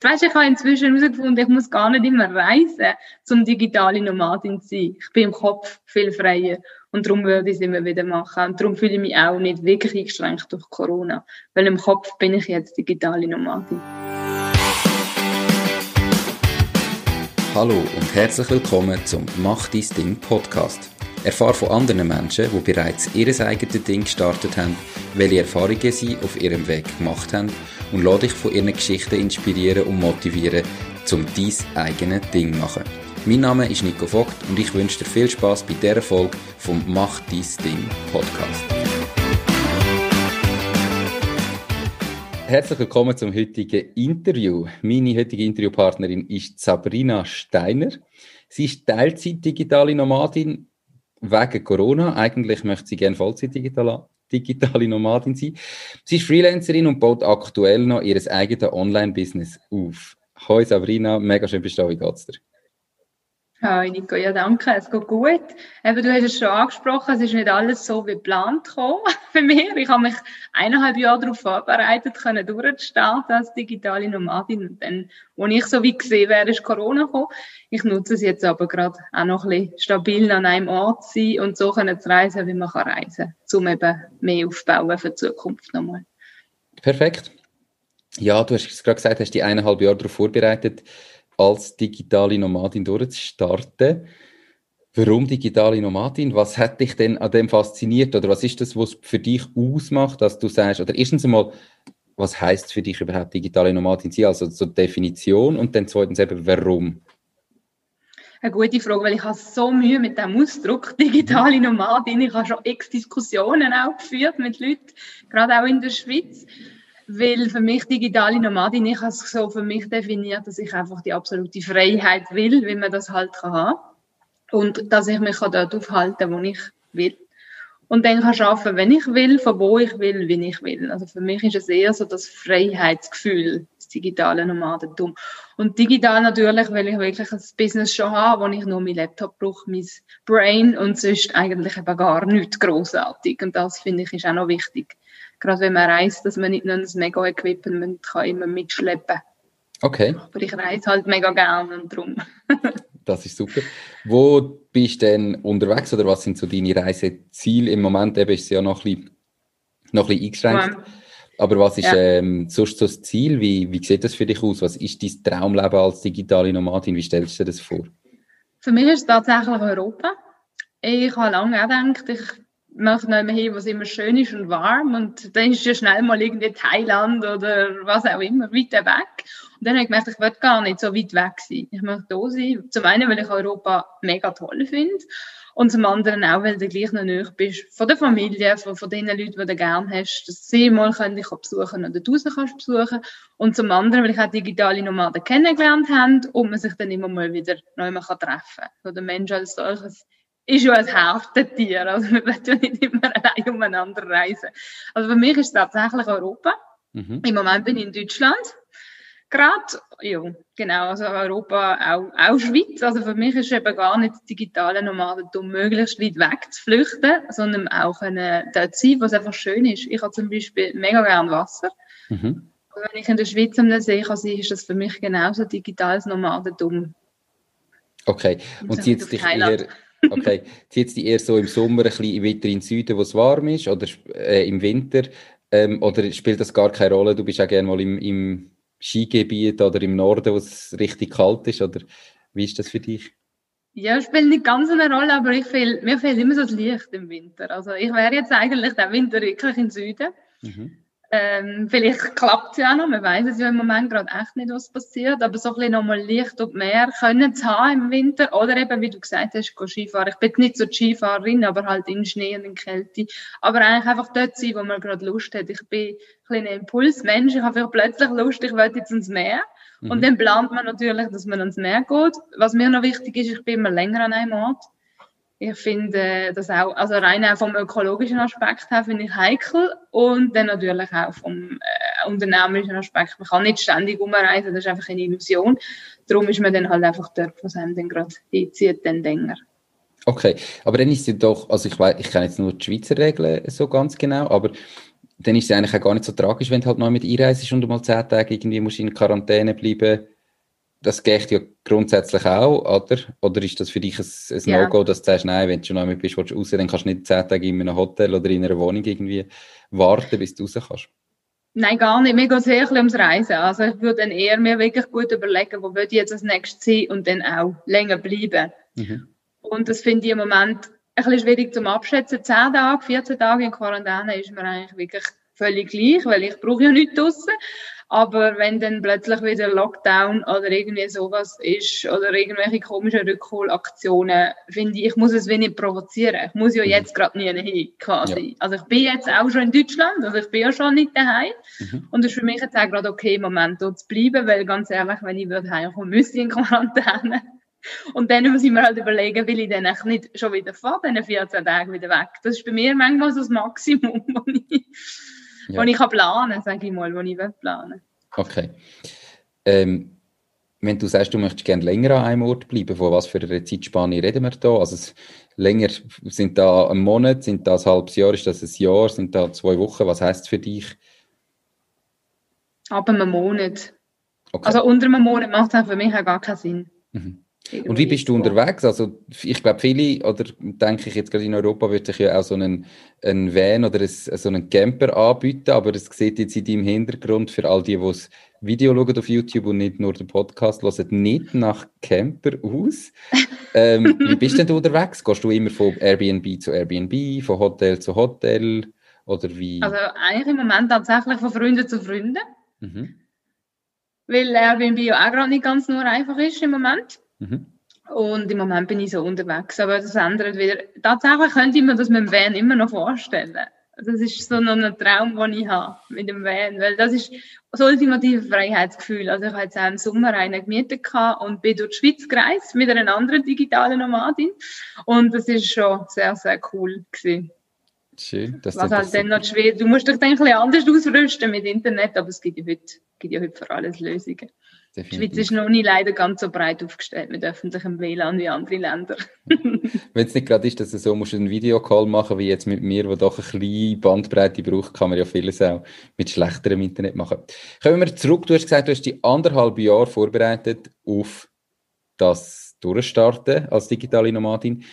Weißt, ich habe inzwischen herausgefunden, ich muss gar nicht immer reisen, um digitale Nomadin zu sein. Ich bin im Kopf viel freier und darum würde ich es immer wieder machen. Und darum fühle ich mich auch nicht wirklich eingeschränkt durch Corona, weil im Kopf bin ich jetzt digitale Nomadin. Hallo und herzlich willkommen zum Mach dein Ding Podcast. Erfahre von anderen Menschen, die bereits ihr eigenes Ding gestartet haben, welche Erfahrungen sie auf ihrem Weg gemacht haben und lade dich von ihren Geschichten inspirieren und motivieren, um dein eigenes Ding zu machen. Mein Name ist Nico Vogt und ich wünsche dir viel Spaß bei dieser Folge vom Mach dein Ding Podcast. Herzlich willkommen zum heutigen Interview. Meine heutige Interviewpartnerin ist Sabrina Steiner. Sie ist Teilzeit digitale Nomadin wegen Corona. Eigentlich möchte sie gerne Vollzeit digitale Nomadin sein. Sie ist Freelancerin und baut aktuell noch ihr eigenes Online-Business auf. Hoi Sabrina, mega schön bist du da. Wie geht's dir? Hi Nico, ja danke, es geht gut. Eben, du hast es schon angesprochen, es ist nicht alles so wie geplant gekommen mich. Ich habe mich eineinhalb Jahre darauf vorbereitet, können durchzustarten als digitale Nomadin. Und dann, als ich so wie gesehen wäre, ist Corona gekommen. Ich nutze es jetzt aber gerade auch noch ein bisschen stabil an einem Ort zu sein und so können zu reisen, wie man reisen kann, um eben mehr aufzubauen für die Zukunft nochmal. Perfekt. Ja, du hast gerade gesagt, hast die eineinhalb Jahre darauf vorbereitet als digitale Nomadin durchzustarten. Warum digitale Nomadin? Was hat dich denn an dem fasziniert? Oder was ist das, was für dich ausmacht, dass du sagst, oder erstens einmal, was heißt für dich überhaupt digitale Nomadin sein? Also so Definition und dann zweitens eben, warum? Eine gute Frage, weil ich habe so Mühe mit dem Ausdruck digitale Nomadin. Ich habe schon x Diskussionen auch geführt mit Leuten, gerade auch in der Schweiz. Weil für mich digitale Nomadin, ich habe es so für mich definiert, dass ich einfach die absolute Freiheit will, wie man das halt kann haben. Und dass ich mich dort aufhalten kann, wo ich will. Und dann kann arbeiten, wenn ich will, von wo ich will, wie ich will. Also für mich ist es eher so das Freiheitsgefühl, das digitale Nomadentum. Und digital natürlich, weil ich wirklich ein Business schon habe, wo ich nur mein Laptop brauche, mein Brain und sonst eigentlich eben gar nichts großartig. Und das finde ich ist auch noch wichtig gerade wenn man reist, dass man nicht nur ein Mega-Equipment kann immer mitschleppen Okay. Aber ich reise halt mega gerne und darum. das ist super. Wo bist du denn unterwegs oder was sind so deine Reiseziele? Im Moment eben ist es ja noch ein bisschen, noch ein bisschen eingeschränkt. Ja. Aber was ist ja. ähm, sonst so das Ziel? Wie, wie sieht das für dich aus? Was ist dein Traumleben als digitale Nomadin? Wie stellst du dir das vor? Für mich ist es tatsächlich Europa. Ich habe lange auch gedacht, ich möchte noch hin, was immer schön ist und warm. Und dann ist ja schnell mal irgendwie Thailand oder was auch immer, weit weg. Und dann habe ich gemerkt, ich will gar nicht so weit weg sein. Ich möchte da sein. Zum einen, weil ich Europa mega toll finde. Und zum anderen auch, weil du gleich noch näher bist von der Familie, von, von den Leuten, die du gerne hast, dass sie mal können dich besuchen oder du sie kannst besuchen. Und zum anderen, weil ich auch digitale Nomaden kennengelernt habe und man sich dann immer mal wieder neu treffen kann. So der Mensch als solches ist ja ein Herdentier. Also wir wollen ja nicht immer allein umeinander reisen. Also für mich ist es tatsächlich Europa. Mhm. Im Moment bin ich in Deutschland. Gerade, ja, genau, also Europa, auch, auch Schweiz. Also für mich ist eben gar nicht das digitale Nomadentum möglichst weit weg zu flüchten, sondern auch eine, dort sein, was einfach schön ist. Ich habe zum Beispiel mega gern Wasser. Mhm. Und wenn ich in der Schweiz am See kann sein, ist das für mich genauso digitales Nomadentum. Okay, und zieht dich eher Okay, zieht dich eher so im Sommer ein bisschen weiter in den Süden, wo es warm ist, oder äh, im Winter? Ähm, oder spielt das gar keine Rolle? Du bist auch gerne mal im, im Skigebiet oder im Norden, wo es richtig kalt ist, oder wie ist das für dich? Ja, spielt nicht ganz eine Rolle, aber ich fehl, mir fehlt immer so das Licht im Winter. Also ich wäre jetzt eigentlich der Winter wirklich im Süden. Mhm. Ähm, vielleicht klappt es ja auch noch, man weiß es ja im Moment gerade echt nicht, was passiert, aber so ein bisschen nochmal Licht und Meer können zu haben im Winter oder eben, wie du gesagt hast, Skifahren. Ich bin nicht so die Skifahrerin, aber halt in Schnee und in Kälte. Aber eigentlich einfach dort sein, wo man gerade Lust hat. Ich bin ein kleiner Impulsmensch, ich habe plötzlich Lust, ich will jetzt ins Meer. Mhm. Und dann plant man natürlich, dass man ans Meer geht. Was mir noch wichtig ist, ich bin immer länger an einem Ort. Ich finde das auch, also rein auch vom ökologischen Aspekt her finde ich heikel und dann natürlich auch vom äh, unternehmerischen Aspekt. Man kann nicht ständig umreisen, das ist einfach eine Illusion. Darum ist man dann halt einfach dort, was einem dann gerade hinzieht, dann länger. Okay, aber dann ist es doch, also ich weiß, ich kenne jetzt nur die Schweizer Regeln so ganz genau, aber dann ist es eigentlich auch gar nicht so tragisch, wenn du halt neu mit einreist und du mal zehn Tage irgendwie musst in Quarantäne bleiben. Das geht ja grundsätzlich auch, oder? Oder ist das für dich ein, ein ja. No-Go, dass du sagst, nein, wenn du schon mit bist, willst du raus, dann kannst du nicht zehn Tage in einem Hotel oder in einer Wohnung irgendwie warten, bis du raus kannst? Nein, gar nicht. Mir geht es eher ums Reisen. Also ich würde dann eher mir wirklich gut überlegen, wo würde ich jetzt als nächstes sein und dann auch länger bleiben. Mhm. Und das finde ich im Moment ein bisschen schwierig zum Abschätzen. Zehn Tage, 14 Tage in Quarantäne ist mir eigentlich wirklich völlig gleich, weil ich brauche ja nichts draussen. Aber wenn dann plötzlich wieder Lockdown oder irgendwie sowas ist oder irgendwelche komischen Rückholaktionen, finde ich, ich muss es wenig provozieren. Ich muss ja mhm. jetzt gerade nie hin, quasi. Ja. Also ich bin jetzt auch schon in Deutschland, also ich bin ja schon nicht daheim. Mhm. Und es ist für mich jetzt auch gerade okay, im Moment dort zu bleiben, weil ganz ehrlich, wenn ich würde heimkommen, müsste ich in Quarantäne. Und dann muss ich mir halt überlegen, will ich dann nicht schon wieder vor diesen 14 Tagen wieder weg. Das ist bei mir manchmal so das Maximum, was ich, ja. ich kann planen, sage ich mal, was ich will planen. Okay. Ähm, wenn du sagst, du möchtest gerne länger an einem Ort bleiben, von was für einer Zeitspanne reden wir da? Also es, länger, sind da ein Monat, sind das ein halbes Jahr, ist das ein Jahr, sind da zwei Wochen? Was heißt es für dich? Ab einem Monat. Okay. Also unter einem Monat macht es für mich auch gar keinen Sinn. Mhm. Und wie bist du unterwegs? Also ich glaube viele, oder denke ich jetzt gerade in Europa, würde sich ja auch so einen, einen Van oder ein, so einen Camper anbieten, aber das sieht jetzt in deinem Hintergrund für all die, die das Video schauen auf YouTube und nicht nur den Podcast hören, nicht nach Camper aus. ähm, wie bist denn du unterwegs? Gehst du immer von Airbnb zu Airbnb, von Hotel zu Hotel oder wie? Also eigentlich im Moment tatsächlich von Freunden zu Freunden. Mhm. Weil Airbnb ja auch gerade nicht ganz nur einfach ist im Moment. Mhm. Und im Moment bin ich so unterwegs, aber das ändert wieder. Tatsächlich könnte ich mir das mit dem Van immer noch vorstellen. Das ist so noch ein Traum, den ich habe mit dem Van, weil das ist das ultimative Freiheitsgefühl. Also ich habe jetzt auch im Sommer einen gemietet und bin durch die Schweiz gereist mit einer anderen digitalen Nomadin und das ist schon sehr, sehr cool gewesen. Schön, dass Was halt dann noch schwer, du musst dich dann ein bisschen anders ausrüsten mit Internet, aber es gibt ja heute, gibt ja heute für alles Lösungen. Definitiv. Die Schweiz ist noch nicht leider ganz so breit aufgestellt mit öffentlichem WLAN wie andere Länder. Wenn es nicht gerade ist, dass du so musst einen Videocall machen wie jetzt mit mir, wo doch eine kleine Bandbreite braucht, kann man ja vieles auch mit schlechterem Internet machen. Kommen wir zurück. Du hast gesagt, du hast die anderthalb Jahre vorbereitet auf das Durchstarten als digitale Nomadin.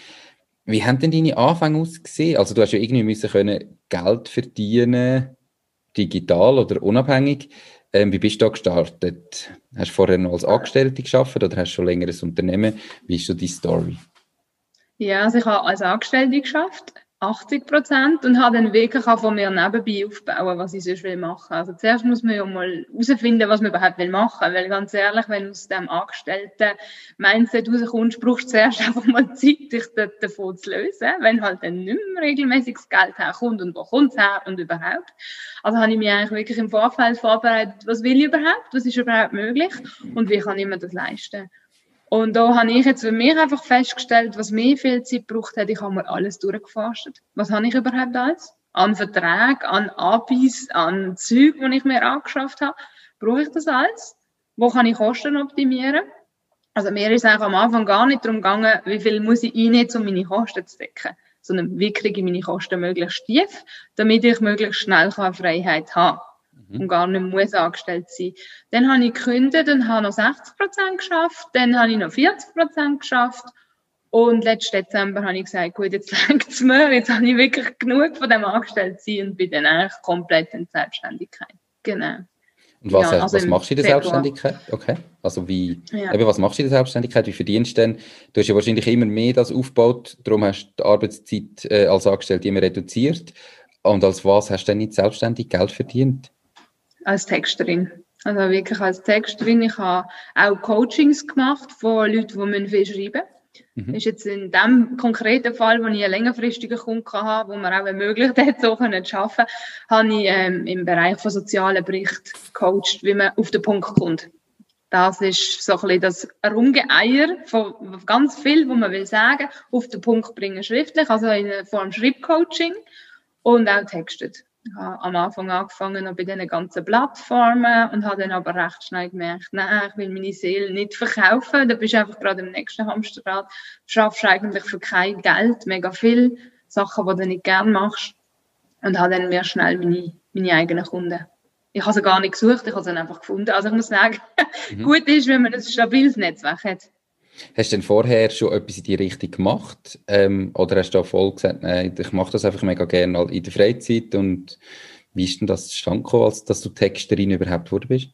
Wie haben denn deine Anfänge ausgesehen? Also du hast ja irgendwie müssen können Geld verdienen, digital oder unabhängig. Ähm, wie bist du da gestartet? Hast du vorher noch als Angestellte geschafft oder hast du schon länger ein Unternehmen? Wie ist so die Story? Ja, also ich habe als Angestellte geschafft 80 Prozent und habe dann wirklich auch von mir nebenbei aufbauen, was ich sonst will machen. Also zuerst muss man ja mal herausfinden, was man überhaupt will machen, weil ganz ehrlich, wenn du aus dem Angestellten Mindset rauskommst, brauchst du zuerst einfach mal Zeit, dich davon zu lösen, wenn halt dann nicht mehr regelmäßiges Geld herkommt und wo kommt es her und überhaupt. Also habe ich mich eigentlich wirklich im Vorfeld vorbereitet, was will ich überhaupt, was ist überhaupt möglich und wie kann ich mir das leisten. Und da habe ich jetzt für mich einfach festgestellt, was mir viel Zeit braucht hat. Ich habe mir alles durchgeforstet. Was habe ich überhaupt alles? An Verträgen, an Abis, an Zeug, die ich mir angeschafft habe. Brauche ich das alles? Wo kann ich Kosten optimieren? Also mir ist eigentlich am Anfang gar nicht darum gegangen, wie viel muss ich einnehmen, um meine Kosten zu decken, sondern wie kriege ich meine Kosten möglichst tief, damit ich möglichst schnell Freiheit haben kann mhm. und gar nicht muss angestellt sein. Dann habe ich gekündigt und habe noch 60 Prozent geschafft, dann habe ich noch 40 Prozent geschafft und letzten Dezember habe ich gesagt, gut, jetzt längt es mir, jetzt habe ich wirklich genug von dem Angestelltsein und bin dann eigentlich komplett in Selbstständigkeit. Genau. Und was, ja, also was machst du in der Februar. Selbstständigkeit? Okay. Also wie, ja. eben, was machst du in der Selbstständigkeit? Wie verdienst du denn? Du hast ja wahrscheinlich immer mehr das aufgebaut, darum hast du die Arbeitszeit äh, als Angestellte immer reduziert. Und als was hast du denn nicht selbstständig Geld verdient? Als Texterin. Also wirklich als Texterin. Ich habe auch Coachings gemacht von Leuten, die viel schreiben müssen. Mhm. Ist jetzt in dem konkreten Fall, wo ich einen längerfristigen Kunden hatte, wo man auch ermöglicht hat, so zu arbeiten, habe ich ähm, im Bereich von sozialen Bericht gecoacht, wie man auf den Punkt kommt. Das ist so ein bisschen das Rumgeeier von ganz viel, was man will sagen, auf den Punkt bringen schriftlich, also in Form Schreibcoaching und auch textet. Ich habe am Anfang angefangen bei diesen ganzen Plattformen und habe dann aber recht schnell gemerkt, nein, ich will meine Seele nicht verkaufen. Da bist du einfach gerade im nächsten Hamsterrad. Du schaffst eigentlich für kein Geld mega viel Sachen, die du nicht gerne machst. Und habe dann mehr schnell meine, meine eigenen Kunden. Ich habe sie gar nicht gesucht, ich habe sie einfach gefunden. Also ich muss sagen, mhm. gut ist, wenn man ein stabiles Netzwerk hat. Hast du denn vorher schon etwas in die Richtung gemacht? Ähm, oder hast du auch voll gesagt, nein, ich mache das einfach mega gerne in der Freizeit? Und wie ist denn das zustande gekommen, als dass du Texterin überhaupt geworden bist?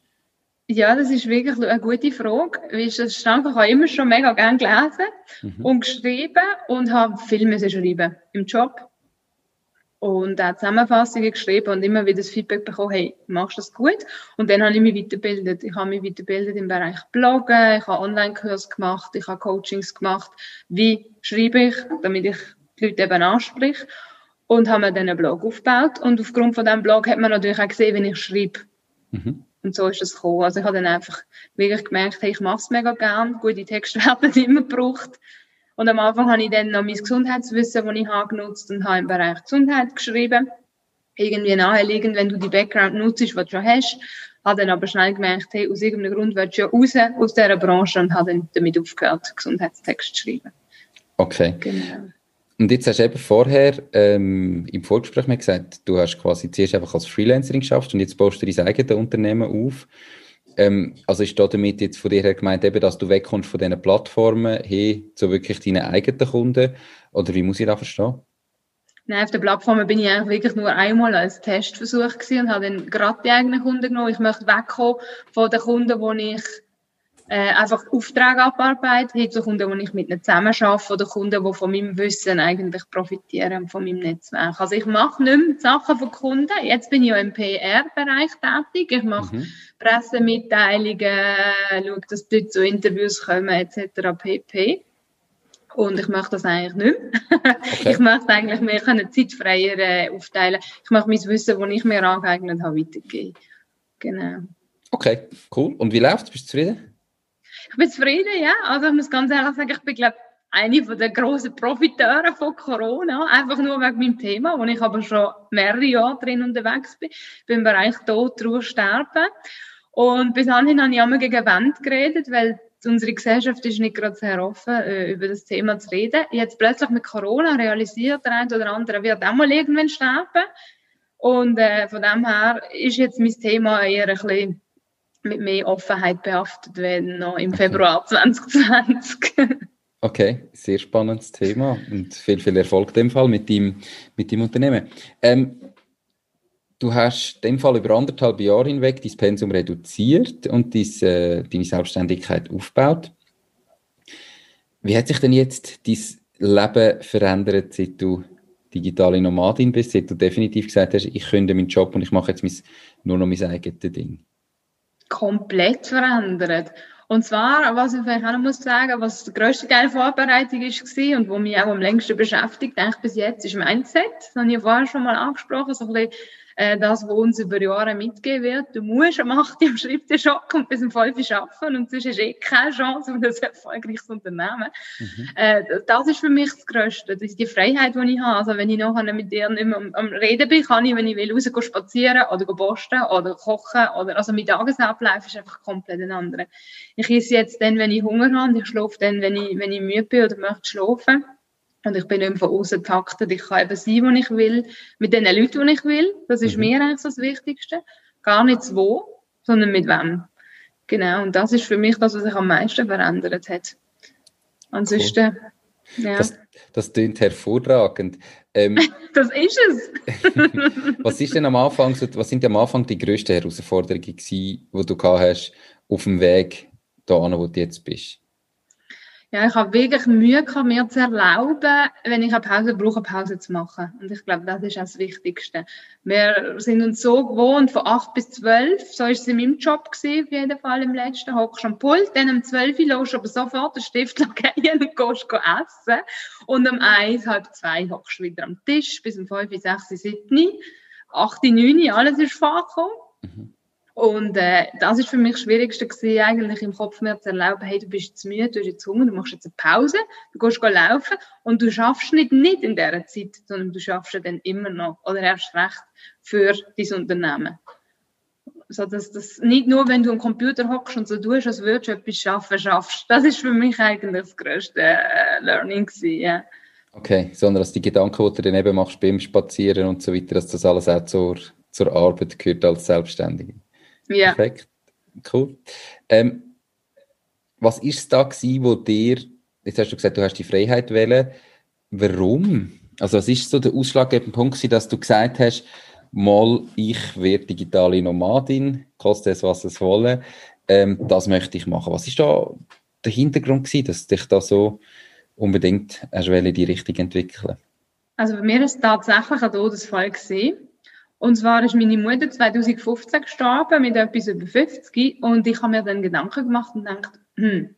Ja, das ist wirklich eine gute Frage. Wie ist das zustande Ich habe immer schon mega gerne gelesen mhm. und geschrieben und habe viel müssen schreiben im Job und auch Zusammenfassungen geschrieben und immer wieder das Feedback bekommen, hey, machst du das gut? Und dann habe ich mich weitergebildet. Ich habe mich weitergebildet im Bereich Bloggen, ich habe Online-Kurs gemacht, ich habe Coachings gemacht. Wie schreibe ich, damit ich die Leute eben anspreche? Und habe mir dann einen Blog aufgebaut. Und aufgrund von diesem Blog hat man natürlich auch gesehen, wie ich schreibe. Mhm. Und so ist es gekommen. Also ich habe dann einfach wirklich gemerkt, hey, ich mache es mega gern. Gute Texte werden immer gebraucht. Und am Anfang habe ich dann noch mein Gesundheitswissen, das ich habe, genutzt und habe im Bereich Gesundheit geschrieben. Irgendwie naheliegend, wenn du die Background nutzt, was du schon hast. Habe dann aber schnell gemerkt, hey, aus irgendeinem Grund willst du ja raus aus dieser Branche und habe dann damit aufgehört, Gesundheitstext zu schreiben. Okay. Genau. Und jetzt hast du eben vorher ähm, im Vorgespräch mir gesagt, du hast quasi zuerst einfach als Freelancerin geschafft und jetzt baust du dein eigenes Unternehmen auf. Ähm, also ist da damit jetzt von dir her gemeint, eben, dass du wegkommst von diesen Plattformen hin zu wirklich deinen eigenen Kunden? Oder wie muss ich das verstehen? Nein, auf der Plattform bin ich eigentlich wirklich nur einmal als Testversuch gewesen und habe dann gerade die eigenen Kunden genommen. Ich möchte wegkommen von den Kunden, die ich äh, einfach Aufträge abarbeiten, hin zu Kunden, die ich mit ihnen zusammen arbeite oder Kunden, die von meinem Wissen eigentlich profitieren, von meinem Netzwerk. Also ich mache nicht mehr Sachen von Kunden. Jetzt bin ich ja im PR-Bereich tätig. Ich mache mhm. Pressemitteilungen, schaue, dass dort zu Interviews kommen etc. pp. Und ich möchte das eigentlich nicht mehr. Okay. Ich möchte eigentlich mehr können zeitfreier äh, aufteilen. Ich möchte mein Wissen, das ich mir angeeignet habe, weitergeben. Genau. Okay, cool. Und wie läuft es? Bist du zufrieden? Ich bin zufrieden, ja. Also ich muss ganz ehrlich sagen, ich bin, glaube eine den grossen Profiteure von Corona, einfach nur wegen meinem Thema, wo ich aber schon mehrere Jahre drin unterwegs bin, bin Bereich Tod, Ruhe, Sterben. Und bis dahin habe ich immer gegen Wand geredet, weil unsere Gesellschaft ist nicht gerade sehr offen, äh, über das Thema zu reden. Jetzt plötzlich mit Corona realisiert der eine oder andere, wird auch mal irgendwann sterben. Und äh, von dem her ist jetzt mein Thema eher ein bisschen mit mehr Offenheit behaftet werden, noch im Februar 2020. Okay, sehr spannendes Thema und viel, viel Erfolg in dem Fall mit deinem, mit Unternehmen. Ähm, du hast in dem Fall über anderthalb Jahre hinweg dein Pensum reduziert und dein, äh, deine Selbstständigkeit aufgebaut. Wie hat sich denn jetzt dein Leben verändert, seit du digitale Nomadin bist, seit du definitiv gesagt hast, ich künde meinen Job und ich mache jetzt mein, nur noch mein eigenes Ding? Komplett verändert. Und zwar, was ich vielleicht auch noch muss sagen, was der grösste Teil der Vorbereitung war und wo mich auch am längsten beschäftigt, eigentlich bis jetzt, ist Mindset. Das habe ich vorher schon mal angesprochen, so ein bisschen äh, das, was uns über Jahre mitgegeben wird. Du musst am 8 am Schreibtisch hocken und bis um 5 Uhr arbeiten und sonst hast du eh keine Chance auf ein erfolgreiches Unternehmen. Mhm. Äh, das ist für mich das Größte. Das ist die Freiheit, die ich habe. Also wenn ich nachher mit dir nicht mehr am, am Reden bin, kann ich, wenn ich will, raus spazieren oder posten oder kochen oder, also mein Tagesablauf ist einfach komplett ein anderer. Ich esse jetzt dann, wenn ich Hunger habe, ich schlafe dann, wenn ich, wenn ich müde bin oder möchte schlafen. Und ich bin nicht mehr von außen taktet. Ich kann eben sein, wo ich will, mit den Leuten, die ich will. Das ist mhm. mir eigentlich das Wichtigste. Gar nicht wo, sondern mit wem. Genau. Und das ist für mich das, was sich am meisten verändert hat. Ansonsten, cool. ja. Das, das klingt hervorragend. Ähm, das ist es. was ist denn am Anfang, was sind am Anfang die grössten Herausforderungen gewesen, die du gehabt hast auf dem Weg dahin, wo du jetzt bist? Ja, ich habe wirklich Mühe gehabt, mir zu erlauben, wenn ich eine Pause brauche, eine Pause zu machen. Und ich glaube, das ist auch das Wichtigste. Wir sind uns so gewohnt, von acht bis zwölf, so ist es in meinem Job gewesen, auf jeden Fall im letzten, hockst am Pult, dann um zwölf Uhr lässt aber sofort den Stift gehen und gehst essen. Und um eins, halb zwei hockst du wieder am Tisch, bis um fünf, sechs, sieben, acht, neun, alles ist vorgekommen. Mhm. Und äh, das ist für mich das Schwierigste gewesen, eigentlich im Kopf mir zu erlauben, hey, du bist zu müde, du hast jetzt Hunger, du machst jetzt eine Pause, du gehst laufen und du schaffst nicht nicht in dieser Zeit, sondern du schaffst dann immer noch oder erst recht für dein Unternehmen. So, dass das nicht nur, wenn du am Computer hockst und so tust, als würdest du etwas schaffen, schaffst. Das ist für mich eigentlich das grösste äh, Learning gewesen, ja. Okay, sondern dass die Gedanken, die du dann eben machst beim Spazieren und so weiter, dass das alles auch zur zur Arbeit gehört als Selbstständige. Ja. Perfekt. Cool. Ähm, was ist es da gewesen, wo dir, jetzt hast du gesagt, du hast die Freiheit wählen. Warum? Also was ist so der ausschlaggebende Punkt gewesen, dass du gesagt hast, mal, ich werde digitale Nomadin, koste es, was es wolle, ähm, das möchte ich machen. Was ist da der Hintergrund gewesen, dass dich da so unbedingt hast in die Richtung entwickeln? Also bei mir ist es tatsächlich ein Todesfall gewesen. Und zwar ist meine Mutter 2015 gestorben mit etwas über 50 und ich habe mir dann Gedanken gemacht und gedacht, hm,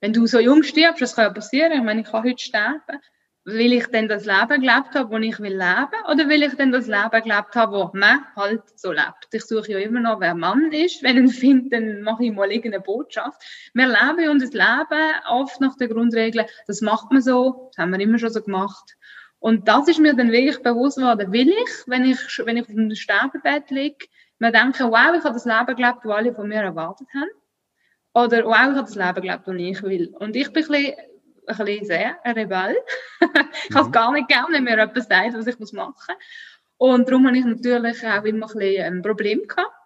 wenn du so jung stirbst, das kann passieren, ich meine, ich kann heute sterben, will ich denn das Leben gelebt haben, das ich will leben, oder will ich denn das Leben gelebt haben, wo man halt so lebt? Ich suche ja immer noch, wer Mann ist. Wenn ich ihn finde, dann mache ich mal irgendeine Botschaft. Wir leben das Leben oft nach der Grundregel, das macht man so, das haben wir immer schon so gemacht. Und das ist mir dann wirklich bewusst geworden, will ich, wenn ich, wenn ich auf dem Sterbebett liege, mir denken, wow, ich habe das Leben gelebt, das alle von mir erwartet haben. Oder wow, ich habe das Leben gelebt, das ich will. Und ich bin ein bisschen, ein bisschen sehr ein Rebell. ich habe es mhm. gar nicht gerne, wenn mir jemand sagt, was ich machen muss. Und darum habe ich natürlich auch immer ein bisschen ein Problem gehabt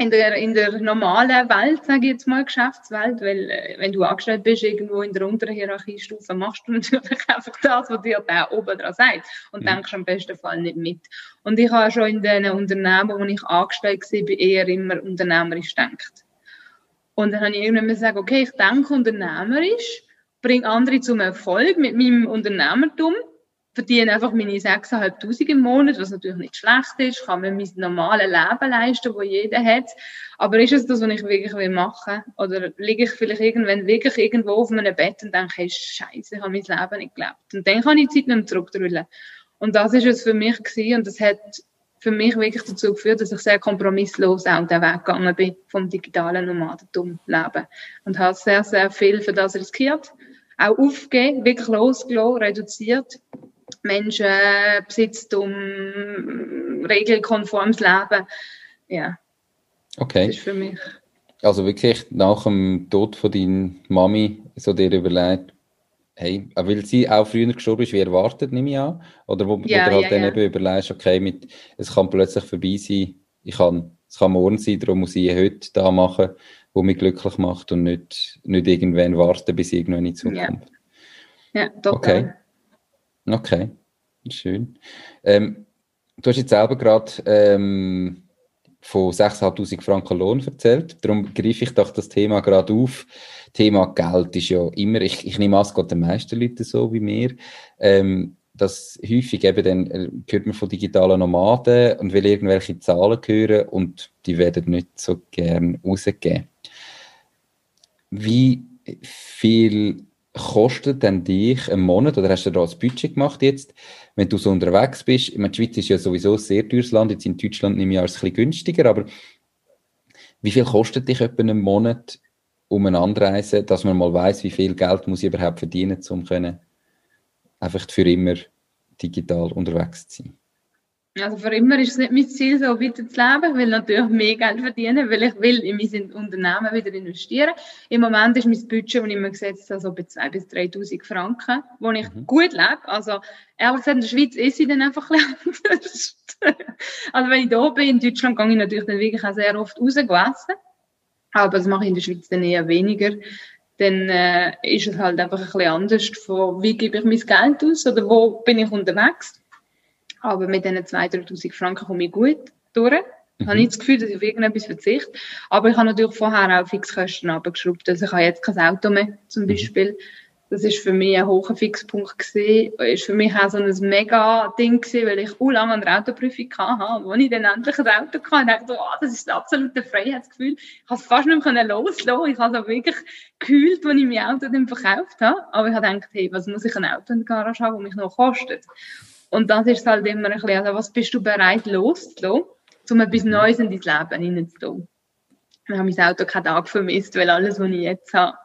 in der, in der normalen Welt, sage ich jetzt mal, Geschäftswelt, weil äh, wenn du angestellt bist, irgendwo in der unteren Hierarchiestufe, machst du natürlich einfach das, was dir da oben dran sagt und mhm. denkst am besten Fall nicht mit. Und ich habe schon in den Unternehmen, wo ich angestellt war, eher immer unternehmerisch gedacht. Und dann habe ich irgendwann gesagt, okay, ich denke unternehmerisch, bringe andere zum Erfolg mit meinem Unternehmertum verdiene einfach meine 6'500 im Monat, was natürlich nicht schlecht ist, kann mir mein normales Leben leisten, das jeder hat. Aber ist es das, was ich wirklich will machen Oder liege ich vielleicht irgendwann wirklich irgendwo auf meinem Bett und denke, hey, Scheiße, ich habe mein Leben nicht gelebt. Und dann kann ich die Zeit nicht mehr zurückdrüllen. Und das ist es für mich gewesen und das hat für mich wirklich dazu geführt, dass ich sehr kompromisslos auch den Weg gegangen bin vom digitalen Nomadentum leben. Und habe sehr, sehr viel für das riskiert. Auch aufgegeben, wirklich losgelassen, reduziert Menschen, Besitztum, regelkonformes Leben. Ja. Okay. Das ist für mich. Also wirklich nach dem Tod von deiner Mami so dir überlegt, hey, weil sie auch früher gestorben ist, wie erwartet, nehme ich an? Oder wo, ja, du halt ja, dann ja. eben überlegst, okay, mit, es kann plötzlich vorbei sein, ich kann, es kann morgen sein, darum muss ich heute da machen, wo mich glücklich macht und nicht, nicht irgendwann warten, bis irgendwann in die Zukunft. Ja, ja total. Okay. Okay, schön. Ähm, du hast jetzt selber gerade ähm, von 6'500 Franken Lohn erzählt. Darum greife ich doch das Thema gerade auf. Thema Geld ist ja immer, ich, ich nehme an, es geht den meisten Leuten so wie mir, ähm, dass häufig eben dann äh, hört man von digitalen Nomaden und will irgendwelche Zahlen hören und die werden nicht so gern rausgegeben. Wie viel kostet denn dich im Monat, oder hast du da ein Budget gemacht jetzt, wenn du so unterwegs bist? Ich meine, die Schweiz ist ja sowieso ein sehr teures Land, jetzt in Deutschland nehme ich an, ein bisschen günstiger, aber wie viel kostet dich etwa einen Monat um eine Anreise, dass man mal weiß, wie viel Geld muss ich überhaupt verdienen, um können, einfach für immer digital unterwegs zu sein? Also für immer ist es nicht mein Ziel, so weiter zu leben. Ich will natürlich mehr Geld verdienen, weil ich will in mein Unternehmen wieder investieren. Im Moment ist mein Budget, das ich mir gesetzt habe, so bei 2.000 bis 3.000 Franken, wo ich mhm. gut lebe. Also ehrlich gesagt, in der Schweiz ist sie dann einfach anders. also wenn ich da bin, in Deutschland gehe ich natürlich dann wirklich auch sehr oft rausgewassen. Aber das mache ich in der Schweiz dann eher weniger. Dann äh, ist es halt einfach ein bisschen anders, von wie gebe ich mein Geld aus oder wo bin ich unterwegs. Aber mit diesen 2.000, 3.000 Franken komme ich gut durch. Ich habe nicht das Gefühl, dass ich auf irgendetwas verzichte. Aber ich habe natürlich vorher auch Fixkosten abgeschraubt. Also ich habe jetzt kein Auto mehr, zum mhm. Beispiel. Das ist für mich ein hoher Fixpunkt gewesen. Ist für mich auch so ein mega Ding gewesen, weil ich auch lange an der Autoprüfung hatte. Als ich dann endlich ein Auto hatte, dachte ich, oh, das ist das absolute Freiheitsgefühl. Ich habe es fast nicht mehr loslassen Ich habe es wirklich gekühlt, als ich mein Auto dann verkauft habe. Aber ich habe gedacht, hey, was muss ich ein Auto in der Garage haben, das mich noch kostet? Und das ist halt immer ein bisschen, also was bist du bereit loszulassen, um etwas Neues in dein Leben hineinzutun. Ich habe mein Auto keinen Tag vermisst, weil alles, was ich jetzt habe,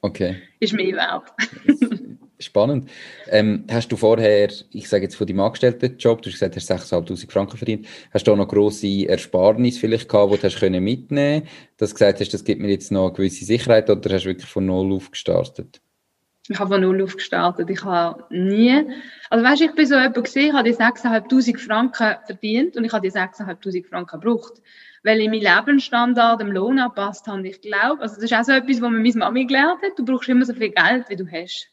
okay. ist mehr wert. Spannend. Ähm, hast du vorher, ich sage jetzt von deinem Angestelltenjob, du hast gesagt, du hast 6'500 Franken verdient, hast du auch noch grosse Ersparnis vielleicht gehabt, die du hast können mitnehmen dass du gesagt hast, das gibt mir jetzt noch eine gewisse Sicherheit oder hast du wirklich von Null auf gestartet? Ich habe von null auf gestartet. Ich habe nie, also weißt ich bin so jemand gesehen, ich habe die 6'500 Franken verdient und ich habe die 6'500 Franken gebraucht. Weil ich meinen Lebensstandard dem Lohn angepasst habe. Ich glaube, also das ist auch so etwas, was mir meine Mami gelernt hat. Du brauchst immer so viel Geld, wie du hast.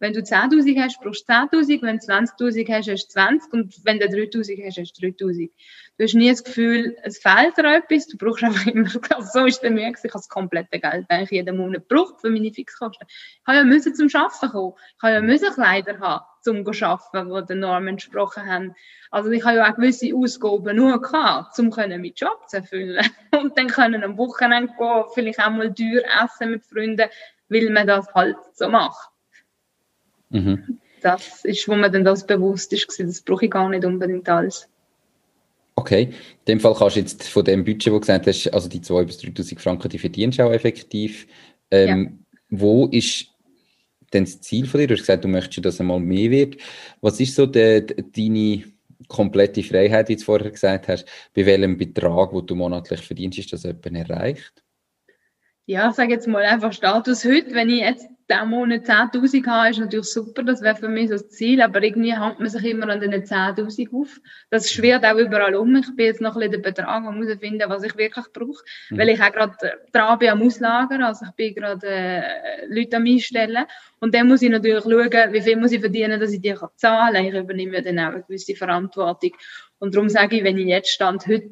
Wenn du 10.000 hast, brauchst du 10.000. Wenn du 20.000 hast, hast du 20. Und wenn du 3.000 hast, hast du 3.000. Du hast nie das Gefühl, es fehlt dir etwas. Du brauchst einfach immer, also so ist es mir, ich habe das komplette Geld eigentlich jeden Monat gebraucht für meine Fixkosten. Ich habe ja müssen zum Arbeiten kommen. Ich habe ja müssen Kleider haben, zum zu arbeiten, die den Normen entsprochen haben. Also ich habe ja auch gewisse Ausgaben nur gehabt, um meinen Job zu erfüllen. Und dann können am Wochenende gehen, vielleicht auch mal teuer essen mit Freunden, weil man das halt so macht. Mhm. Das ist, wo man dann das bewusst ist, das brauche ich gar nicht unbedingt alles. Okay, in dem Fall kannst du jetzt von dem Budget, wo du gesagt hast, also die 2.000 bis 3.000 Franken, die verdienst du auch effektiv. Ähm, ja. Wo ist denn das Ziel von dir? Du hast gesagt, du möchtest, dass es einmal mehr wird. Was ist so de, de, deine komplette Freiheit, wie du vorher gesagt hast? Bei welchem Betrag, wo du monatlich verdienst, ist das jemand erreicht? Ja, ich sage jetzt mal einfach Status heute, wenn ich jetzt diesen Monat 10.000 habe, ist natürlich super, das wäre für mich so das Ziel, aber irgendwie hängt man sich immer an den 10.000 auf. Das schwirrt auch überall um. Ich bin jetzt noch ein bisschen der Betrag und muss finden, was ich wirklich brauche, mhm. weil ich auch gerade dran bin am Auslagern, also ich bin gerade äh, Leute am Einstellen und dann muss ich natürlich schauen, wie viel muss ich verdienen, dass ich die kann zahlen kann. Ich übernehme ja dann auch eine gewisse Verantwortung und darum sage ich, wenn ich jetzt Stand heute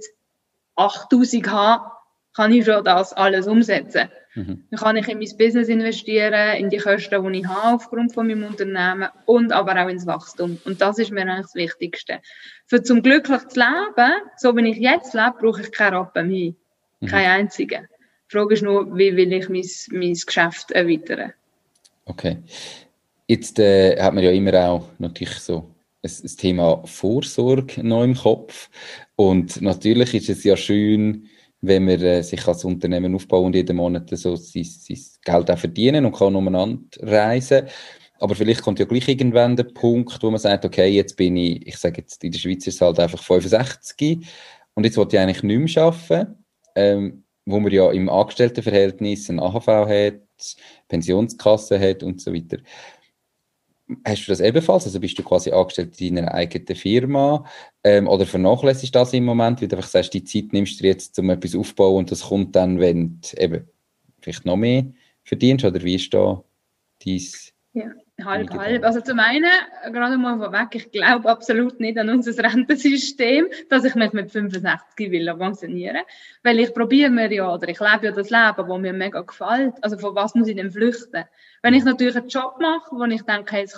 8.000 habe, kann ich schon das alles umsetzen. Mhm. Dann kann ich in mein Business investieren, in die Kosten, die ich habe aufgrund von meinem Unternehmen und aber auch ins Wachstum. Und das ist mir eigentlich das Wichtigste. Für zum glücklich zu leben, so wie ich jetzt lebe, brauche ich keinen Rappen mehr. Mhm. Keinen einzigen. Die Frage ist nur, wie will ich mein, mein Geschäft erweitern? Okay. Jetzt äh, hat man ja immer auch natürlich so ein, Thema Vorsorge noch im Kopf. Und natürlich ist es ja schön, wenn man äh, sich als Unternehmen aufbauen und jeden Monat so sein, sein Geld auch verdienen und kann umeinander reisen. Aber vielleicht kommt ja gleich irgendwann der Punkt, wo man sagt, okay, jetzt bin ich, ich sage jetzt, in der Schweiz ist es halt einfach 65 und jetzt wollte ich eigentlich nicht mehr arbeiten, ähm, wo man ja im Angestelltenverhältnis ein AHV hat, Pensionskasse hat und so weiter. Hast du das ebenfalls? Also bist du quasi angestellt in deiner eigenen Firma? Ähm, oder vernachlässigst du das im Moment, weil du einfach sagst, die Zeit nimmst du jetzt, um etwas aufzubauen und das kommt dann, wenn du eben vielleicht noch mehr verdienst? Oder wie ist da dein ja, halb, halb. Also zum einen, gerade mal vorweg, ich glaube absolut nicht an unser Rentensystem, dass ich mich mit 65 will pensionieren Weil ich probiere mir ja, oder ich lebe ja das Leben, das mir mega gefällt. Also von was muss ich denn flüchten? Wenn ich natürlich einen Job mache, wo ich denke, es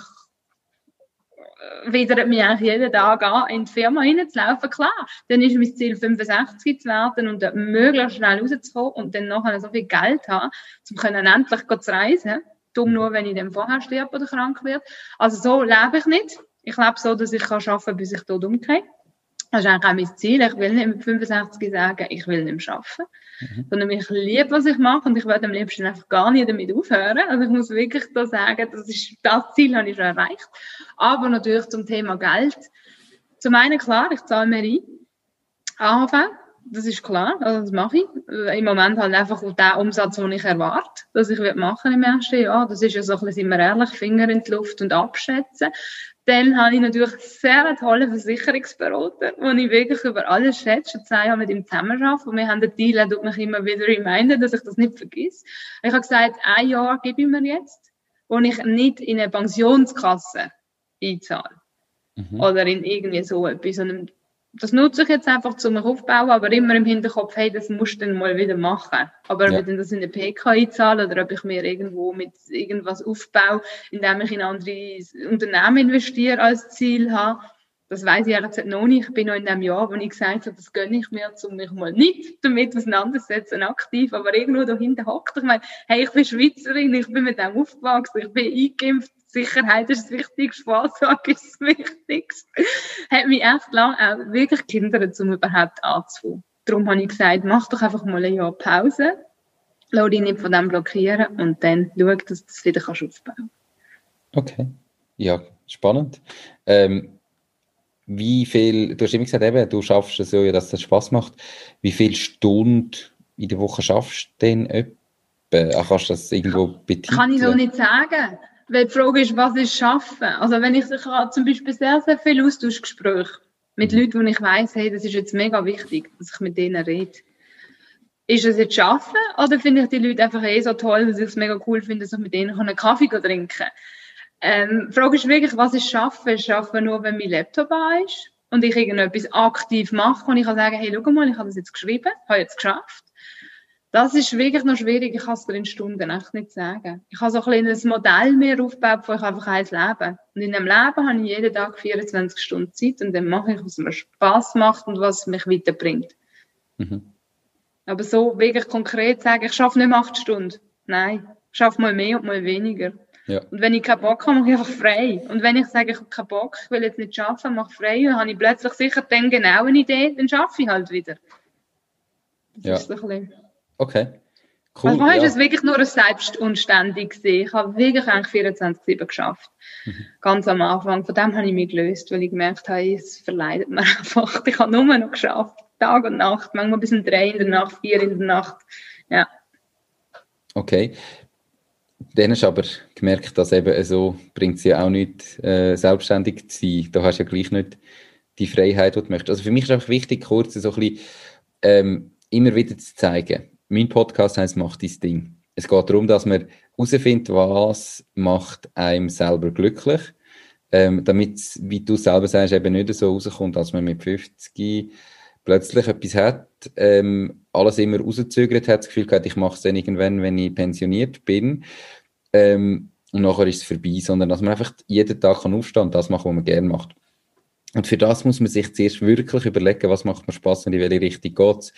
widert mich eigentlich jeden Tag an, in die Firma reinzulaufen, klar, dann ist mein Ziel 65 zu werden und möglichst schnell rauszukommen und dann nachher so viel Geld haben, um endlich zu reisen dumm nur, wenn ich dann vorher sterbe oder krank werde. Also so lebe ich nicht. Ich lebe so, dass ich kann arbeiten kann, bis ich tot umgehe. Das ist eigentlich auch mein Ziel. Ich will nicht mit 65 sagen, ich will nicht mehr arbeiten. Mhm. Sondern ich liebe, was ich mache und ich werde am liebsten einfach gar nicht damit aufhören. Also ich muss wirklich da sagen, das ist, das Ziel habe ich schon erreicht. Aber natürlich zum Thema Geld. Zum einen klar, ich zahle mehr ein. AHV, das ist klar, also das mache ich. Im Moment halt einfach den Umsatz, den ich erwarte, dass ich machen im ersten Jahr. Das ist ja so ein bisschen, sind wir ehrlich, Finger in die Luft und abschätzen. Dann habe ich natürlich sehr einen tollen Versicherungsberater, den ich wirklich über alles schätze. Schon zwei Jahre mit ihm zusammenarbeite. Und wir haben den Deal, er tut mich immer wieder reminden, dass ich das nicht vergesse. Ich habe gesagt, ein Jahr gebe ich mir jetzt, wo ich nicht in eine Pensionskasse einzahle. Mhm. Oder in irgendwie so etwas, sondern das nutze ich jetzt einfach zum Aufbauen, aber immer im Hinterkopf, hey, das musst du dann mal wieder machen. Aber ob ja. ich das in eine PK einzahle oder ob ich mir irgendwo mit irgendwas aufbaue, indem ich in andere Unternehmen investiere als Ziel habe, das weiß ich ehrlich noch nicht. Ich bin noch in dem Jahr, wo ich gesagt habe, das gönne ich mir, um mich mal nicht damit auseinandersetzen, aktiv, aber irgendwo dahinter hockt. Ich meine, hey, ich bin Schweizerin, ich bin mit dem aufgewachsen, ich bin eingeimpft, Sicherheit ist das Wichtigste, Vorsorge ist das Wichtigste. Hat mich echt lange auch wirklich gehindert, um überhaupt anzufangen. Darum habe ich gesagt, mach doch einfach mal ein Jahr Pause, lass dich nicht von dem blockieren und dann schau, dass du das wieder kannst aufbauen Okay, ja, spannend. Ähm, wie viel, du hast immer gesagt, eben, du schaffst es so, dass das Spaß macht. Wie viele Stunden in der Woche schaffst du denn etwa? Kannst du das irgendwo betiteln? Kann ich so nicht sagen. Weil die Frage ist, was ist Schaffen? Also wenn ich zum Beispiel sehr, sehr viel Austauschgespräche mit. Leuten, wo ich weiss, hey, das ist jetzt mega wichtig, dass ich mit denen rede. Ist es jetzt Schaffen oder finde ich die Leute einfach eh so toll, dass ich es mega cool finde, dass ich mit denen einen Kaffee trinken kann? Ähm, die Frage ist wirklich, was ist Schaffen? Schaffen nur, wenn mein Laptop da ist und ich irgendetwas aktiv mache und ich kann sagen, hey, schau mal, ich habe das jetzt geschrieben, habe jetzt geschafft. Das ist wirklich noch schwierig. Ich kann es dir in Stunden echt nicht sagen. Ich habe so ein kleines Modell mehr aufgebaut, wo ich einfach eins lebe. Und in dem Leben habe ich jeden Tag 24 Stunden Zeit und dann mache ich, was mir Spaß macht und was mich weiterbringt. Mhm. Aber so wirklich konkret sagen, ich schaffe nicht acht Stunden. Nein, ich schaffe mal mehr und mal weniger. Ja. Und wenn ich keinen Bock habe, mache ich einfach frei. Und wenn ich sage, ich habe keinen Bock, ich will jetzt nicht arbeiten, mache frei, dann habe ich plötzlich sicher dann genau eine Idee, dann schaffe ich halt wieder. Das ja. ist ein bisschen Okay. Cool, also, ja. ist es wirklich nur selbstunständig gesehen. Ich habe wirklich eigentlich 24-7 geschafft. Mhm. Ganz am Anfang. Von dem habe ich mich gelöst, weil ich gemerkt habe, es verleidet mir einfach. Ich habe nur noch geschafft. Tag und Nacht. Manchmal bis um drei in der Nacht, vier in der Nacht. Ja. Okay. Dann hast du aber gemerkt, dass eben so bringt es ja auch nicht, äh, selbstständig zu sein. Da hast du ja gleich nicht die Freiheit, die du möchtest. Also für mich ist einfach wichtig, kurz so ein bisschen ähm, immer wieder zu zeigen, mein Podcast heißt Mach dein Ding. Es geht darum, dass man herausfindet, was macht einem selber glücklich, ähm, damit, wie du selber sagst, eben nicht so rauskommt, dass man mit 50 plötzlich etwas hat, ähm, alles immer rauszögert hat, das Gefühl hat, ich mache es dann irgendwann, wenn ich pensioniert bin. Ähm, und nachher ist es vorbei, sondern dass man einfach jeden Tag kann aufstehen und das machen, was man gerne macht. Und für das muss man sich zuerst wirklich überlegen, was macht mir Spaß und in welche Richtung geht's.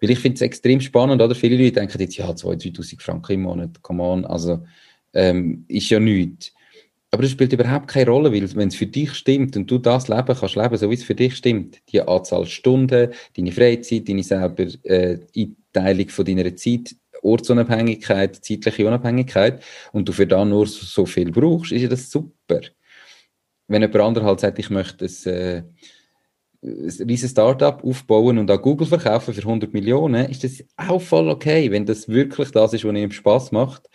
Weil ich finde es extrem spannend, oder? Viele Leute denken jetzt, ja, 2.000, 3.000 Franken im Monat, come on, also, ähm, ist ja nichts. Aber das spielt überhaupt keine Rolle, weil wenn es für dich stimmt und du das Leben kannst leben, so wie es für dich stimmt, die Anzahl Stunden, deine Freizeit, deine selber äh, Einteilung von deiner Zeit, Ortsunabhängigkeit, zeitliche Unabhängigkeit und du für da nur so viel brauchst, ist ja das super wenn jemand anderes halt sagt, ich möchte ein, äh, ein Startup aufbauen und an Google verkaufen für 100 Millionen, ist das auch voll okay, wenn das wirklich das ist, was ihm Spaß macht.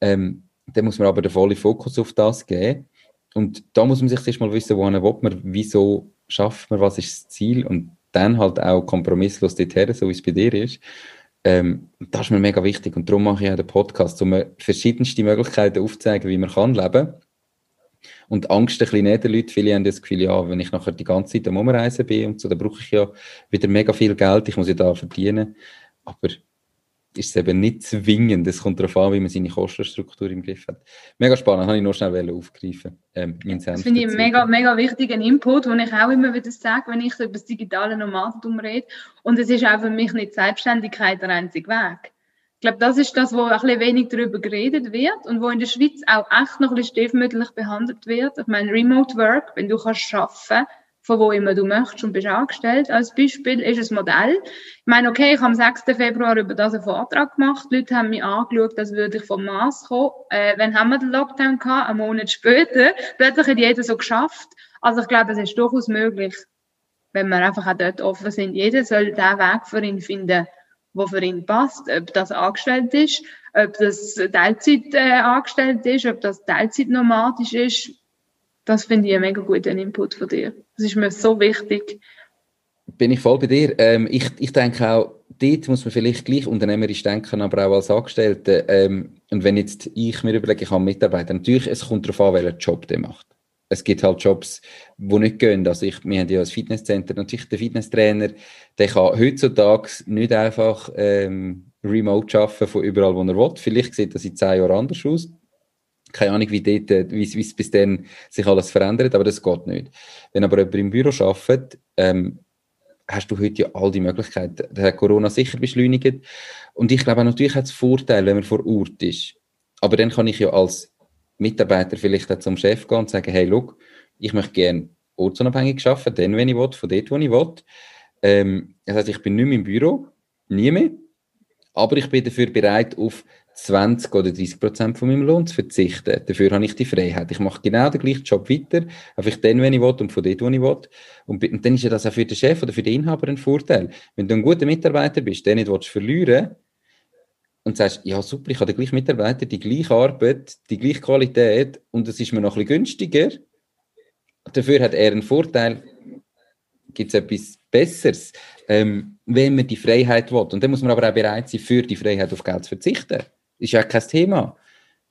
Ähm, dann muss man aber den vollen Fokus auf das geben. Und da muss man sich erst mal wissen, wohin will man, wieso schafft man, was ist das Ziel und dann halt auch kompromisslos dorthin, so wie es bei dir ist. Ähm, das ist mir mega wichtig und darum mache ich auch den Podcast, um verschiedenste Möglichkeiten aufzuzeigen, wie man kann leben kann und Angst ein bisschen Leute. Viele haben das Gefühl, ja, wenn ich nachher die ganze Zeit am Umreisen bin und so, dann brauche ich ja wieder mega viel Geld, ich muss ja da verdienen. Aber ist es eben nicht zwingend. Es kommt darauf an, wie man seine Kostenstruktur im Griff hat. Mega spannend, habe ich noch schnell aufgreifen. Ähm, das finde ich einen mega, mega wichtigen Input, den ich auch immer wieder sage, wenn ich so über das digitale Nomadentum rede. Und es ist auch für mich nicht Selbstständigkeit der einzige Weg. Glaube, das ist das, wo ein bisschen wenig darüber geredet wird und wo in der Schweiz auch echt noch ein bisschen stiefmütterlich behandelt wird. Ich meine, Remote Work, wenn du kannst arbeiten, von wo immer du möchtest und bist angestellt. Als Beispiel ist ein Modell. Ich meine, okay, ich habe am 6. Februar über das einen Vortrag gemacht. Die Leute haben mich angeschaut, als würde ich vom Mars kommen. Äh, wann haben wir den Lockdown gehabt? Einen Monat später. Plötzlich hat jeder so geschafft. Also ich glaube, es ist durchaus möglich, wenn wir einfach auch dort offen sind. Jeder soll den Weg für ihn finden, wo für ihn passt, ob das angestellt ist, ob das Teilzeit äh, angestellt ist, ob das Teilzeit nomadisch ist. Das finde ich einen mega guten Input von dir. Das ist mir so wichtig. Bin ich voll bei dir. Ähm, ich, ich denke auch, dort muss man vielleicht gleich unternehmerisch denken, aber auch als Angestellte. Ähm, und wenn jetzt ich mir überlege, ich habe Mitarbeiter, natürlich, es kommt darauf an, welchen Job der macht es gibt halt Jobs, die nicht gehen. Also ich, wir haben ja als Fitnesscenter natürlich der Fitnesstrainer, der kann heutzutage nicht einfach ähm, remote arbeiten von überall, wo er will. Vielleicht sieht das in zehn Jahren anders aus. Keine Ahnung, wie, dort, äh, wie, wie bis dann sich alles verändert, aber das geht nicht. Wenn aber jemand im Büro arbeitet, ähm, hast du heute ja all die Möglichkeiten. Das hat Corona sicher beschleunigt. Und ich glaube natürlich hat es Vorteile, wenn man vor Ort ist. Aber dann kann ich ja als Mitarbeiter vielleicht auch zum Chef gehen und sagen, hey, look, ich möchte gerne ortsunabhängig arbeiten, dann, wenn ich will, von dort, wo ich will. Ähm, das heißt, ich bin nicht mehr im Büro, nie mehr, aber ich bin dafür bereit, auf 20 oder 30 Prozent von meinem Lohn zu verzichten. Dafür habe ich die Freiheit. Ich mache genau den gleichen Job weiter, einfach dann, wenn ich will und von dort, wo ich will. Und, und dann ist ja das auch für den Chef oder für den Inhaber ein Vorteil. Wenn du ein guter Mitarbeiter bist, den nicht verlieren und sagst, ja super, ich habe den gleichen Mitarbeiter, die gleiche Arbeit, die gleiche Qualität und es ist mir noch ein bisschen günstiger, dafür hat er einen Vorteil, gibt es etwas Besseres, ähm, wenn man die Freiheit will. Und dann muss man aber auch bereit sein, für die Freiheit auf Geld zu verzichten. Ist ja kein Thema.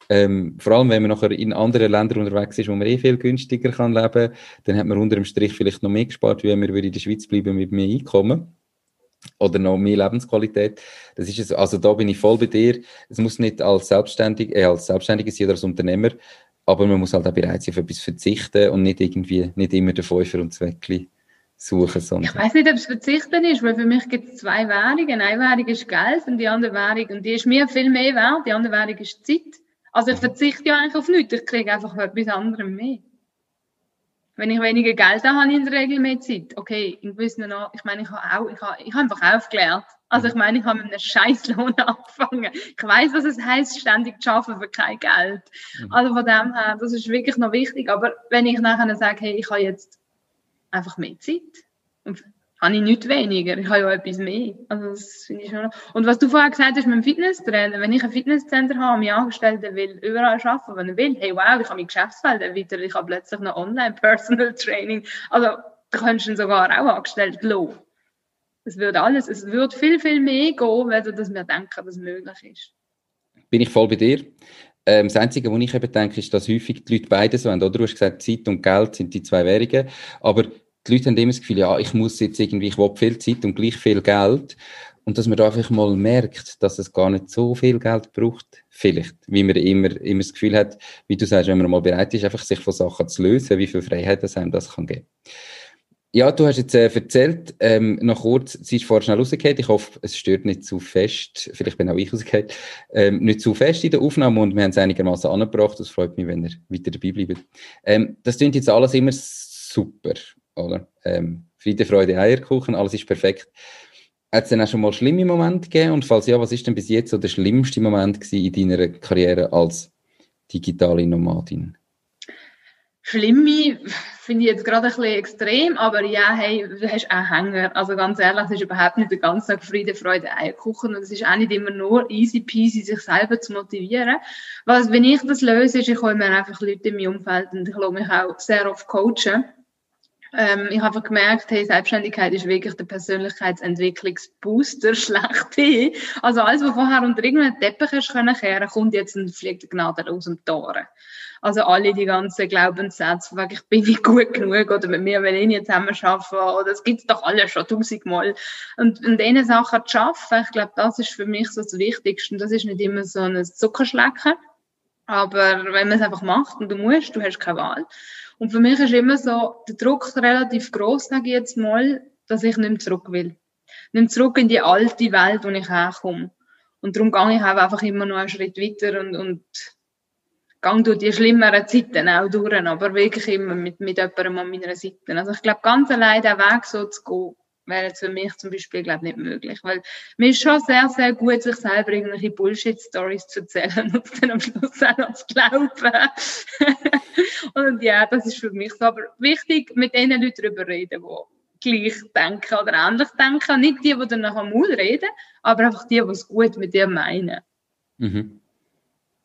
Ähm, vor allem, wenn man nachher in anderen Ländern unterwegs ist, wo man eh viel günstiger kann leben, dann hat man unter dem Strich vielleicht noch mehr gespart, wie wenn man in der Schweiz bleiben mit mehr Einkommen oder noch mehr Lebensqualität. Das ist es. Also da bin ich voll bei dir. Es muss nicht als Selbstständig, äh, als Selbstständiger sein oder als Unternehmer, aber man muss halt auch bereit sein, auf etwas verzichten und nicht irgendwie, nicht immer den Fünfer und Zweckli suchen. Sondern ich weiß nicht, ob es verzichten ist, weil für mich gibt es zwei Währungen. Eine Währung ist Geld und die andere Währung, und die ist mir viel mehr wert, die andere Währung ist Zeit. Also ich verzichte ja eigentlich auf nichts, ich kriege einfach etwas anderes mehr. Wenn ich weniger Geld habe, habe ich in der Regel mehr Zeit. Okay, in gewissen noch, ich meine, ich habe auch, ich habe, ich habe einfach aufgelernt. Also ich meine, ich habe mit einem Scheißlohn angefangen. Ich weiß, was es heißt, ständig zu arbeiten für kein Geld. Mhm. Also von dem her, das ist wirklich noch wichtig. Aber wenn ich nachher sage, hey, ich habe jetzt einfach mehr Zeit, und habe ich nicht weniger, ich habe ja etwas mehr. Also das finde ich schon. Und was du vorher gesagt hast mit dem Fitnesstrainer, wenn ich ein Fitnesscenter habe, mein Angestellter will überall arbeiten, wenn er will, hey wow, ich habe mein Geschäftsfeld erweitert, ich habe plötzlich noch Online-Personal Training. Also da könntest du sogar auch angestellt lassen. Es würde alles, es würde viel, viel mehr gehen, wenn dass wir denken, dass möglich ist. Bin ich voll bei dir. Ähm, das Einzige, was ich eben denke, ist, dass häufig die Leute beides haben. Oder? Du hast gesagt, Zeit und Geld sind die zwei Währungen. Aber die Leute haben immer das Gefühl, ja, ich muss jetzt irgendwie, ich will viel Zeit und gleich viel Geld. Und dass man da einfach mal merkt, dass es gar nicht so viel Geld braucht, vielleicht. Wie man immer, immer das Gefühl hat, wie du sagst, wenn man mal bereit ist, einfach sich von Sachen zu lösen, wie viel Freiheit das einem das kann geben. Ja, du hast jetzt äh, erzählt, ähm, noch kurz, sie ist vorher schnell rausgehört. Ich hoffe, es stört nicht zu fest. Vielleicht bin auch ich rausgehört. Ähm, nicht zu fest in der Aufnahme und wir haben es einigermaßen angebracht. Das freut mich, wenn ihr weiter dabei bleibt. Ähm, das klingt jetzt alles immer super oder? Ähm, Friede, Freude, Eierkuchen, alles ist perfekt. Hat es denn auch schon mal schlimme Momente gegeben? Und falls ja, was ist denn bis jetzt so der schlimmste Moment in deiner Karriere als digitale Nomadin? Schlimme finde ich jetzt gerade ein bisschen extrem, aber ja, hey, du hast auch Hänger. Also ganz ehrlich, es ist überhaupt nicht der ganze Tag Friede, Freude, Eierkuchen und es ist auch nicht immer nur easy peasy, sich selber zu motivieren. Was, wenn ich das löse, ist, ich hole mir einfach Leute in meinem Umfeld und ich lasse mich auch sehr oft coachen. Ähm, ich habe gemerkt, hey, Selbstständigkeit ist wirklich der Persönlichkeitsentwicklungsbooster schlechthin. Also alles, was vorher unter irgendeinem Teppich hast können kehren, kommt jetzt und fliegt Gnade aus dem Tore. Also alle die ganzen Glaubenssätze, ich bin nicht gut genug oder mit mir will ich nicht zusammen arbeiten oder das gibt's doch alles schon tausendmal. Und in diesen Sachen zu arbeiten, ich glaube, das ist für mich so das Wichtigste. Und das ist nicht immer so ein Zuckerschlecken. Aber wenn man es einfach macht und du musst, du hast keine Wahl. Und für mich ist immer so der Druck relativ groß, sage ich jetzt mal, dass ich nicht mehr zurück will. Nicht zurück in die alte Welt, wo ich herkomme. Und darum gehe ich auch einfach immer noch einen Schritt weiter und, und gehe durch die schlimmeren Zeiten auch durch, aber wirklich immer mit, mit jemandem an meiner Seite. Also ich glaube, ganz allein den Weg so zu gehen, wäre jetzt für mich zum Beispiel, glaube nicht möglich. Weil mir ist schon sehr, sehr gut, sich selber irgendwelche Bullshit-Stories zu erzählen und dann am Schluss auch noch zu glauben. und ja, das ist für mich so. Aber wichtig, mit den Leuten darüber reden, die gleich denken oder ähnlich denken. Nicht die, die dann nach am Mund reden, aber einfach die, die es gut mit dir meinen. Mhm.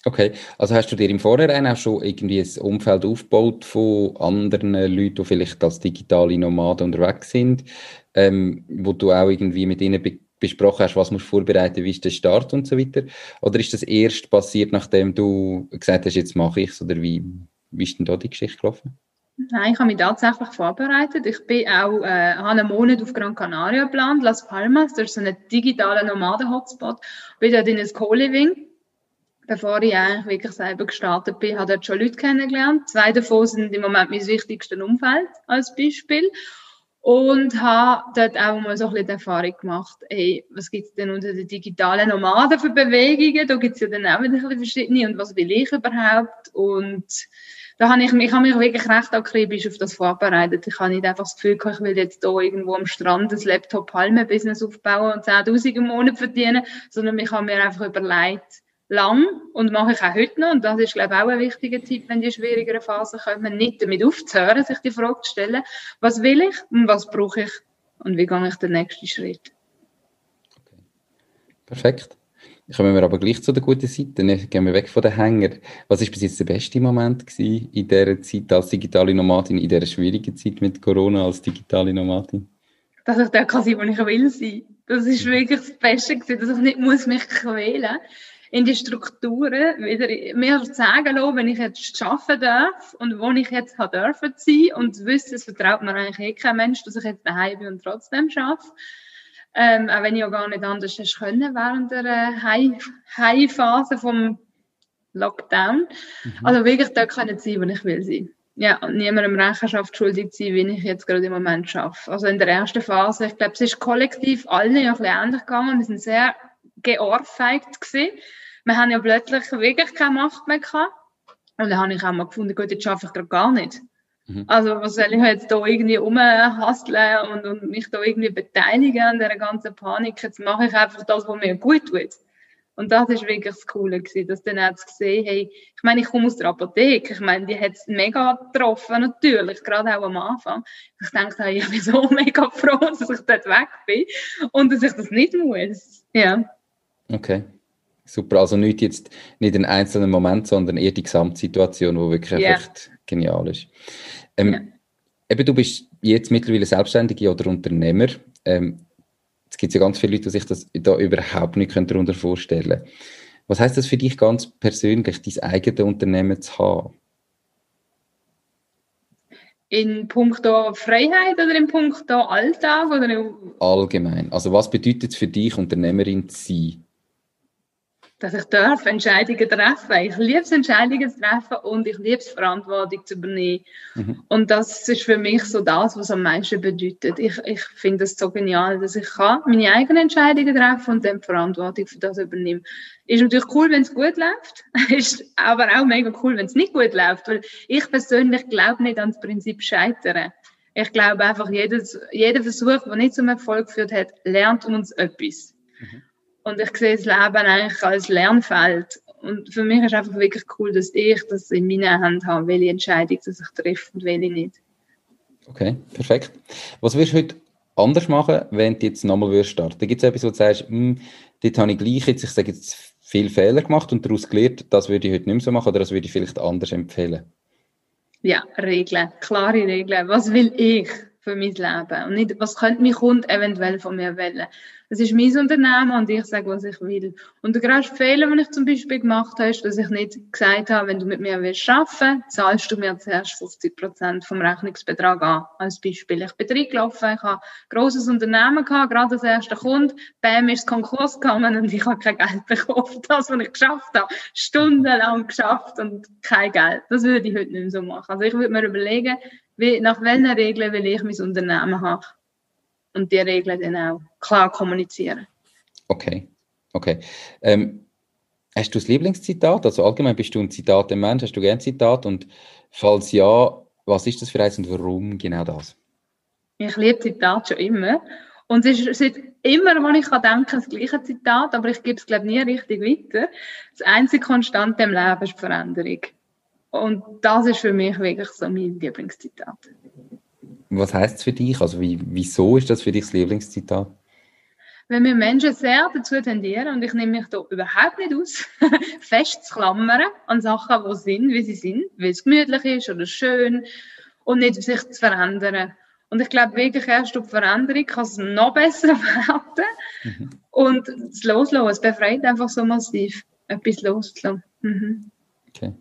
Okay, also hast du dir im Vorhinein auch schon irgendwie ein Umfeld aufgebaut von anderen Leuten, die vielleicht als digitale Nomaden unterwegs sind, ähm, wo du auch irgendwie mit ihnen be besprochen hast, was musst du vorbereiten, wie ist der Start und so weiter? Oder ist das erst passiert, nachdem du gesagt hast, jetzt mache ich es, oder wie, wie ist denn da die Geschichte gelaufen? Nein, ich habe mich tatsächlich vorbereitet. Ich bin auch, äh, habe einen Monat auf Gran Canaria geplant, Las Palmas, das ist so ein digitaler Nomaden-Hotspot. Bin dort in ein Co-Living bevor ich eigentlich wirklich selber gestartet bin, habe dort schon Leute kennengelernt. Zwei davon sind im Moment mein wichtigstes Umfeld als Beispiel. Und habe dort auch mal so ein bisschen die Erfahrung gemacht, hey, was gibt es denn unter den digitalen Nomaden für Bewegungen? Da gibt es ja dann auch wieder ein bisschen verschiedene und was will ich überhaupt? Und da habe ich, ich habe mich wirklich recht akribisch auf das vorbereitet. Ich habe nicht einfach das Gefühl, ich will jetzt hier irgendwo am Strand ein Laptop-Palme-Business aufbauen und 10.000 im Monat verdienen, sondern ich habe mir einfach überlegt, lang und mache ich auch heute noch. Und das ist, glaube ich, auch ein wichtiger Tipp, wenn die schwierigeren Phasen kommen, nicht damit aufzuhören, sich die Frage zu stellen, was will ich und was brauche ich und wie gehe ich den nächsten Schritt. Okay. Perfekt. Kommen wir aber gleich zu der guten Seite. Dann gehen wir weg von den Hängern. Was ist bis jetzt der beste Moment gewesen in dieser Zeit als digitale Nomadin, in dieser schwierigen Zeit mit Corona als digitale Nomadin? Dass ich da kann sein, wo ich will sein. Das ist wirklich das Beste gewesen, dass ich nicht muss mich quälen in die Strukturen wieder mir sagen lassen, wenn ich jetzt arbeiten darf und wo ich jetzt habe dürfen sein und wüsste, es vertraut mir eigentlich eh kein Mensch, dass ich jetzt daheim bin und trotzdem arbeite. Ähm, auch wenn ich ja gar nicht anders hätte können während der äh, High-Phase vom Lockdown. Mhm. Also wirklich dort können sein, wo ich will sein. Ja, und niemandem Rechenschaft schuldig sein, wie ich jetzt gerade im Moment schaffe. Also in der ersten Phase, ich glaube, es ist kollektiv allen ja ein bisschen ähnlich gegangen. Wir sind sehr geohrfeigt gewesen. Wir haben ja plötzlich wirklich keine Macht mehr gehabt. Und dann habe ich auch mal gefunden, gut, jetzt schaffe ich gerade gar nicht. Mhm. Also was soll ich jetzt da irgendwie rumhasteln und, und mich da irgendwie beteiligen an dieser ganzen Panik? Jetzt mache ich einfach das, was mir gut tut. Und das ist wirklich das Coole gewesen, dass dann hat gesehen, hey, ich meine, ich komme aus der Apotheke, ich meine, die hat es mega getroffen, natürlich, gerade auch am Anfang. Ich denke, hey, ich bin so mega froh, dass ich dort weg bin und dass ich das nicht muss. Ja. Okay. Super, also nicht jetzt nicht einen einzelnen Moment, sondern eher die Gesamtsituation, wo wirklich yeah. echt genial ist. Ähm, ja. Eben, du bist jetzt mittlerweile Selbstständige oder Unternehmer. Ähm, es gibt ja ganz viele Leute, die sich das da überhaupt nicht darunter vorstellen können. Was heißt das für dich ganz persönlich, dein eigenes Unternehmen zu haben? In puncto Freiheit oder in puncto Alltag? Oder? Allgemein. Also was bedeutet es für dich, Unternehmerin zu sein? Dass ich darf Entscheidungen treffen. Ich liebe es, Entscheidungen zu treffen und ich liebe es, Verantwortung zu übernehmen. Mhm. Und das ist für mich so das, was am meisten bedeutet. Ich, ich finde es so genial, dass ich kann meine eigenen Entscheidungen treffen und dann Verantwortung für das übernehmen. Ist natürlich cool, wenn es gut läuft, ist aber auch mega cool, wenn es nicht gut läuft, weil ich persönlich glaube nicht an das Prinzip Scheitern. Ich glaube einfach, jedes, jeder Versuch, der nicht zum Erfolg geführt hat, lernt uns etwas. Mhm. Und ich sehe das Leben eigentlich als Lernfeld. Und für mich ist einfach wirklich cool, dass ich das in meiner Hand habe, welche Entscheidung dass ich treffe und welche nicht. Okay, perfekt. Was wirst du heute anders machen, wenn du jetzt nochmal starten Gibt es etwas, wo du sagst, hm, dort habe ich gleich jetzt, ich sage jetzt, viel Fehler gemacht und daraus gelernt, das würde ich heute nicht mehr so machen oder das würde ich vielleicht anders empfehlen? Ja, Regeln, klare Regeln. Was will ich für mein Leben? Und nicht, was könnte mein Kunde eventuell von mir wollen? es ist mein Unternehmen und ich sage, was ich will. Und der größte Fehler, den ich zum Beispiel gemacht habe, ist, dass ich nicht gesagt habe, wenn du mit mir willst arbeiten, zahlst du mir zuerst 50 Prozent vom Rechnungsbetrag an. Als Beispiel. Ich bin reingelaufen, ich habe ein grosses Unternehmen gehabt, gerade als erster Kunde, bam, ist Konkurs gegangen und ich habe kein Geld bekommen für das, was ich geschafft habe. Stundenlang geschafft und kein Geld. Das würde ich heute nicht mehr so machen. Also ich würde mir überlegen, wie, nach welchen Regeln will ich mein Unternehmen haben und die Regeln dann auch klar kommunizieren. Okay, okay. Ähm, hast du das Lieblingszitat? Also allgemein bist du ein Zitat im Mensch, hast du gerne Zitat und falls ja, was ist das für eins und warum genau das? Ich liebe Zitat schon immer. Und es ist seit immer, wenn ich kann denken, das gleiche Zitat, aber ich gebe es, glaube ich, nie richtig weiter. Das einzige Konstante im Leben ist die Veränderung. Und das ist für mich wirklich so mein Lieblingszitat. Was heißt es für dich? Also wie, wieso ist das für dich das Lieblingszitat? Wenn wir Menschen sehr dazu tendieren, und ich nehme mich da überhaupt nicht aus, festzuklammern an Sachen, die sind, wie sie sind, weil es gemütlich ist oder schön und nicht sich zu verändern. Und ich glaube wirklich, erst durch Veränderung kann es noch besser werden. Mhm. Und das Loslassen, es befreit einfach so massiv, etwas loszulassen. Mhm. Okay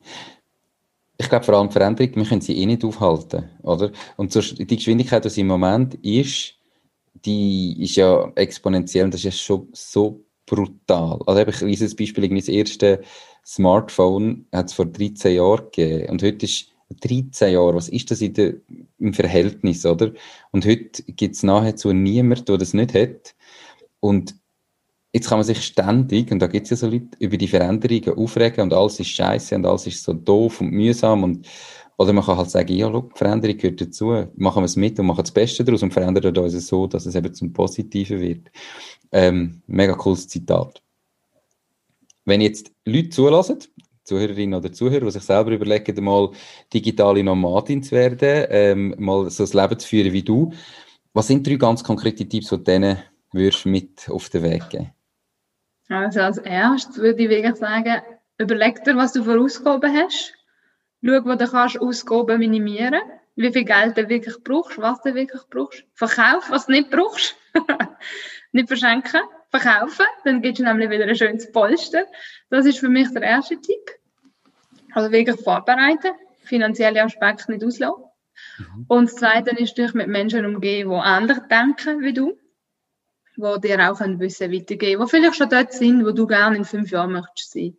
ich glaube vor allem Veränderung, wir können sie eh nicht aufhalten, oder? Und die Geschwindigkeit, die sie im Moment ist, die ist ja exponentiell und das ist ja schon so brutal. Also ich lese das Beispiel, das erste Smartphone hat es vor 13 Jahren gegeben und heute ist 13 Jahre, was ist das der, im Verhältnis, oder? Und heute gibt es nahezu niemanden, der das nicht hat. Und jetzt kann man sich ständig, und da gibt es ja so Leute, über die Veränderungen aufregen und alles ist scheiße und alles ist so doof und mühsam und oder man kann halt sagen, ja, look, Veränderung gehört dazu, machen wir es mit und machen das Beste daraus und verändern uns so, dass es eben zum Positiven wird. Ähm, mega cooles Zitat. Wenn jetzt Leute zulassen, Zuhörerinnen oder Zuhörer, die sich selber überlegen, mal digitale Nomadin zu werden, ähm, mal so ein Leben zu führen wie du, was sind drei ganz konkrete Tipps, die du denen würdest mit auf den Weg geben? Also als erstes würde ich wirklich sagen, überleg dir, was du für Ausgaben hast. Schau, wo du kannst Ausgaben minimieren. Wie viel Geld du wirklich brauchst, was du wirklich brauchst. Verkauf, was du nicht brauchst. nicht verschenken, verkaufen. Dann gibst du nämlich wieder ein schönes Polster. Das ist für mich der erste Tipp. Also wirklich vorbereiten. Finanzielle Aspekte nicht auslassen. Mhm. Und das Zweite ist dich mit Menschen umgehen, die ähnlich denken wie du die dir auch ein Wissen weitergeben, die vielleicht schon dort sind, wo du gerne in fünf Jahren möchtest sein.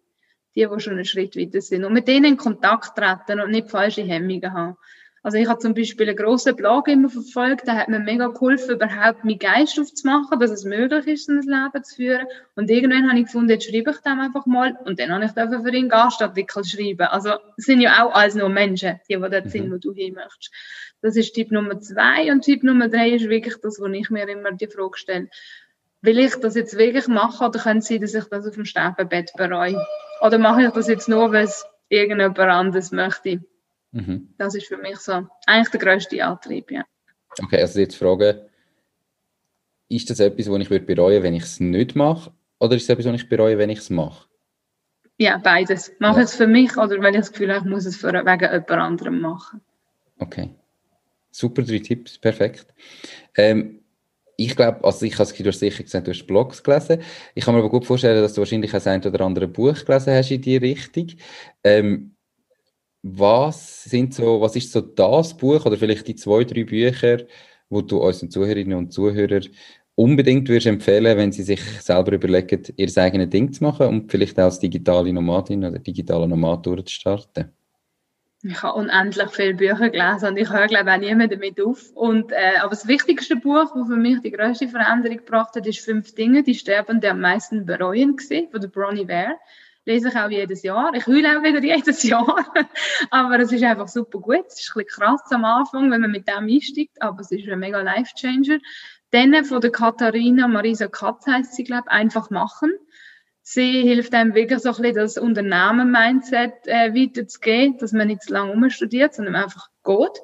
Die, die schon einen Schritt weiter sind. Und mit denen in Kontakt treten und nicht falsche Hemmungen haben. Also ich habe zum Beispiel einen grossen Blog immer verfolgt, der hat mir mega geholfen, überhaupt meinen Geist aufzumachen, dass es möglich ist, ein Leben zu führen. Und irgendwann habe ich gefunden, jetzt schreibe ich dem einfach mal und dann habe ich dafür für ihn Gastartikel schreiben. Also es sind ja auch alles nur Menschen, die, die dort mhm. sind, wo du hin möchtest. Das ist Tipp Nummer zwei. Und Tipp Nummer drei ist wirklich das, wo ich mir immer die Frage stelle. Will ich das jetzt wirklich machen oder könnte es sein, dass ich das auf dem Sterbebett bereue? Oder mache ich das jetzt nur, weil es irgendjemand anderes möchte? Mhm. Das ist für mich so eigentlich der grösste Antrieb, ja. Okay, also jetzt Frage, ist das etwas, was ich würde bereuen, wenn ich es nicht mache? Oder ist es etwas, was ich bereue, wenn ich es mache? Ja, beides. Mache ja. ich es für mich oder weil ich das Gefühl habe, ich muss es für, wegen jemand anderem machen. Okay. Super, drei Tipps, perfekt. Ähm, ich glaube, also ich habe hast sicher gesagt, du hast Blogs gelesen. Ich kann mir aber gut vorstellen, dass du wahrscheinlich auch ein oder andere Buch gelesen hast in die Richtung. Ähm, was sind so, was ist so das Buch oder vielleicht die zwei, drei Bücher, wo du unseren Zuhörerinnen und Zuhörern unbedingt würdest empfehlen, wenn sie sich selber überlegen, ihr eigenes Ding zu machen und vielleicht auch als digitale Nomadin oder digitaler Nomad durchzustarten? Ich habe unendlich viele Bücher gelesen und ich höre, glaube ich, auch niemand damit auf. Und, äh, aber das wichtigste Buch, das für mich die grösste Veränderung gebracht hat, ist «Fünf Dinge, die Sterbende am meisten bereuen» von der Bronnie Ware. Lese ich auch jedes Jahr. Ich heule auch wieder jedes Jahr. aber es ist einfach super gut. Es ist ein bisschen krass am Anfang, wenn man mit dem einsteigt, aber es ist ein mega Life-Changer. Dann von der Katharina Marisa Katz heisst sie, glaube ich, «Einfach machen» sie hilft einem wirklich so ein bisschen das Unternehmen-Mindset äh, weiterzugeben, dass man nicht zu lange umstudiert, sondern einfach geht.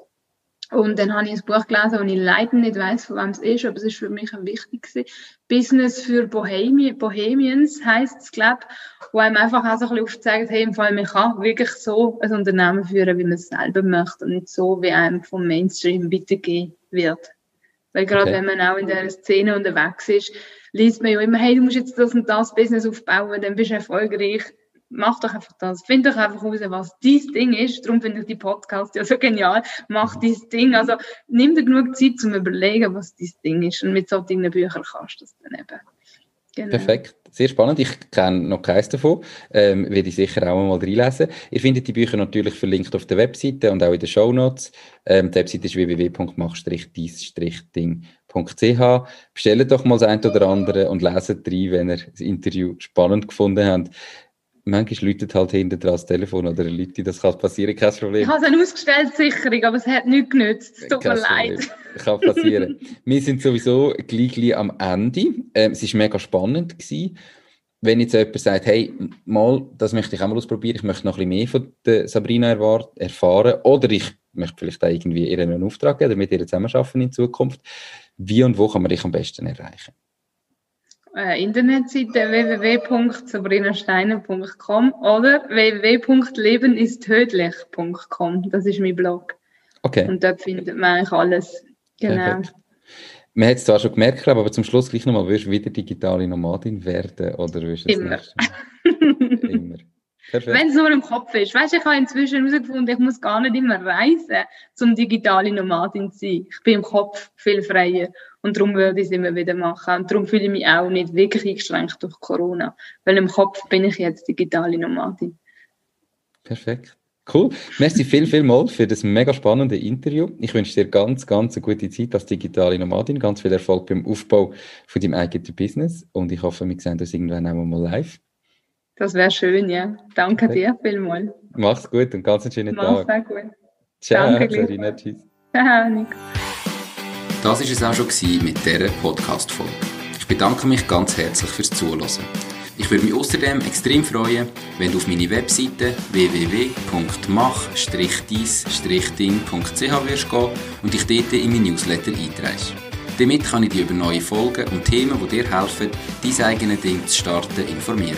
Und dann habe ich ein Buch gelesen, und ich leider nicht weiß, von wem es ist, aber es ist für mich ein wichtig Business für Bohemi Bohemians heisst es, glaube ich, wo einem einfach auch so ein bisschen aufzeigt, hey, im Fall, man kann wirklich so ein Unternehmen führen, wie man es selber möchte und nicht so, wie einem vom Mainstream weitergegeben wird. Weil gerade okay. wenn man auch in der Szene unterwegs ist, liest man ja immer, hey, du musst jetzt das und das Business aufbauen, dann bist du erfolgreich. Mach doch einfach das. Find doch einfach raus, was dein Ding ist. Darum finde ich die Podcast ja so genial. Mach dein Ding. Also nimm dir genug Zeit zum Überlegen, was dein Ding ist. Und mit solchen Büchern kannst du das dann eben. Genau. Perfekt. Sehr spannend. Ich kenne noch keins davon. Ähm, werde ich sicher auch mal reinlesen. Ihr findet die Bücher natürlich verlinkt auf der Webseite und auch in den Show Notes. Ähm, die Webseite ist www.mach-dies-ding.ch. Bestellt doch mal das eine oder andere und leset rein, wenn ihr das Interview spannend gefunden habt manchmal läutet halt hinter das Telefon oder Leute, das kann passieren, kein Problem. Ich habe eine ausgestellte Sicherung, aber es hat nichts genützt. Es tut mir leid. Kann passieren. Wir sind sowieso gleich am Ende. Ähm, es war mega spannend. Gewesen. Wenn jetzt jemand sagt, hey, mal, das möchte ich auch mal ausprobieren, ich möchte noch ein bisschen mehr von der Sabrina erfahren oder ich möchte vielleicht auch irgendwie ihr einen Auftrag geben oder mit ihr zusammenarbeiten in Zukunft. Wie und wo kann man dich am besten erreichen? Äh, Internetseite www.sabrinasteiner.com oder www.lebenistödlich.com. Das ist mein Blog. Okay. Und dort findet man eigentlich alles. Genau. Perfekt. Man hat es zwar schon gemerkt, aber zum Schluss gleich nochmal, wirst du wieder digitale Nomadin werden oder wirst du Immer. Immer. Wenn es nur im Kopf ist. Weißt du, ich habe inzwischen herausgefunden, ich muss gar nicht immer reisen, um digitale Nomadin zu sein. Ich bin im Kopf viel freier. Und darum würde ich es immer wieder machen. Und darum fühle ich mich auch nicht wirklich eingeschränkt durch Corona. Weil im Kopf bin ich jetzt digitale Nomadin. Perfekt. Cool. Merci viel, viel mal für das mega spannende Interview. Ich wünsche dir ganz, ganz eine gute Zeit als digitale Nomadin. Ganz viel Erfolg beim Aufbau von deinem eigenen Business. Und ich hoffe, wir sehen uns irgendwann auch mal live. Das wäre schön, ja. Danke okay. dir vielmals. Mach's gut und ganz einen schönen Mach's Tag. Mach's sehr gut. Ciao, Danke, Sarina. Tschüss. Ciao, Nico. Das war es auch schon mit dieser Podcast-Folge. Ich bedanke mich ganz herzlich fürs Zuhören. Ich würde mich außerdem extrem freuen, wenn du auf meine Webseite www.mach-dies-ding.ch wirst gehen und dich dort in mein Newsletter einträgst. Damit kann ich dich über neue Folgen und Themen, die dir helfen, dein eigenes Ding zu starten, informieren.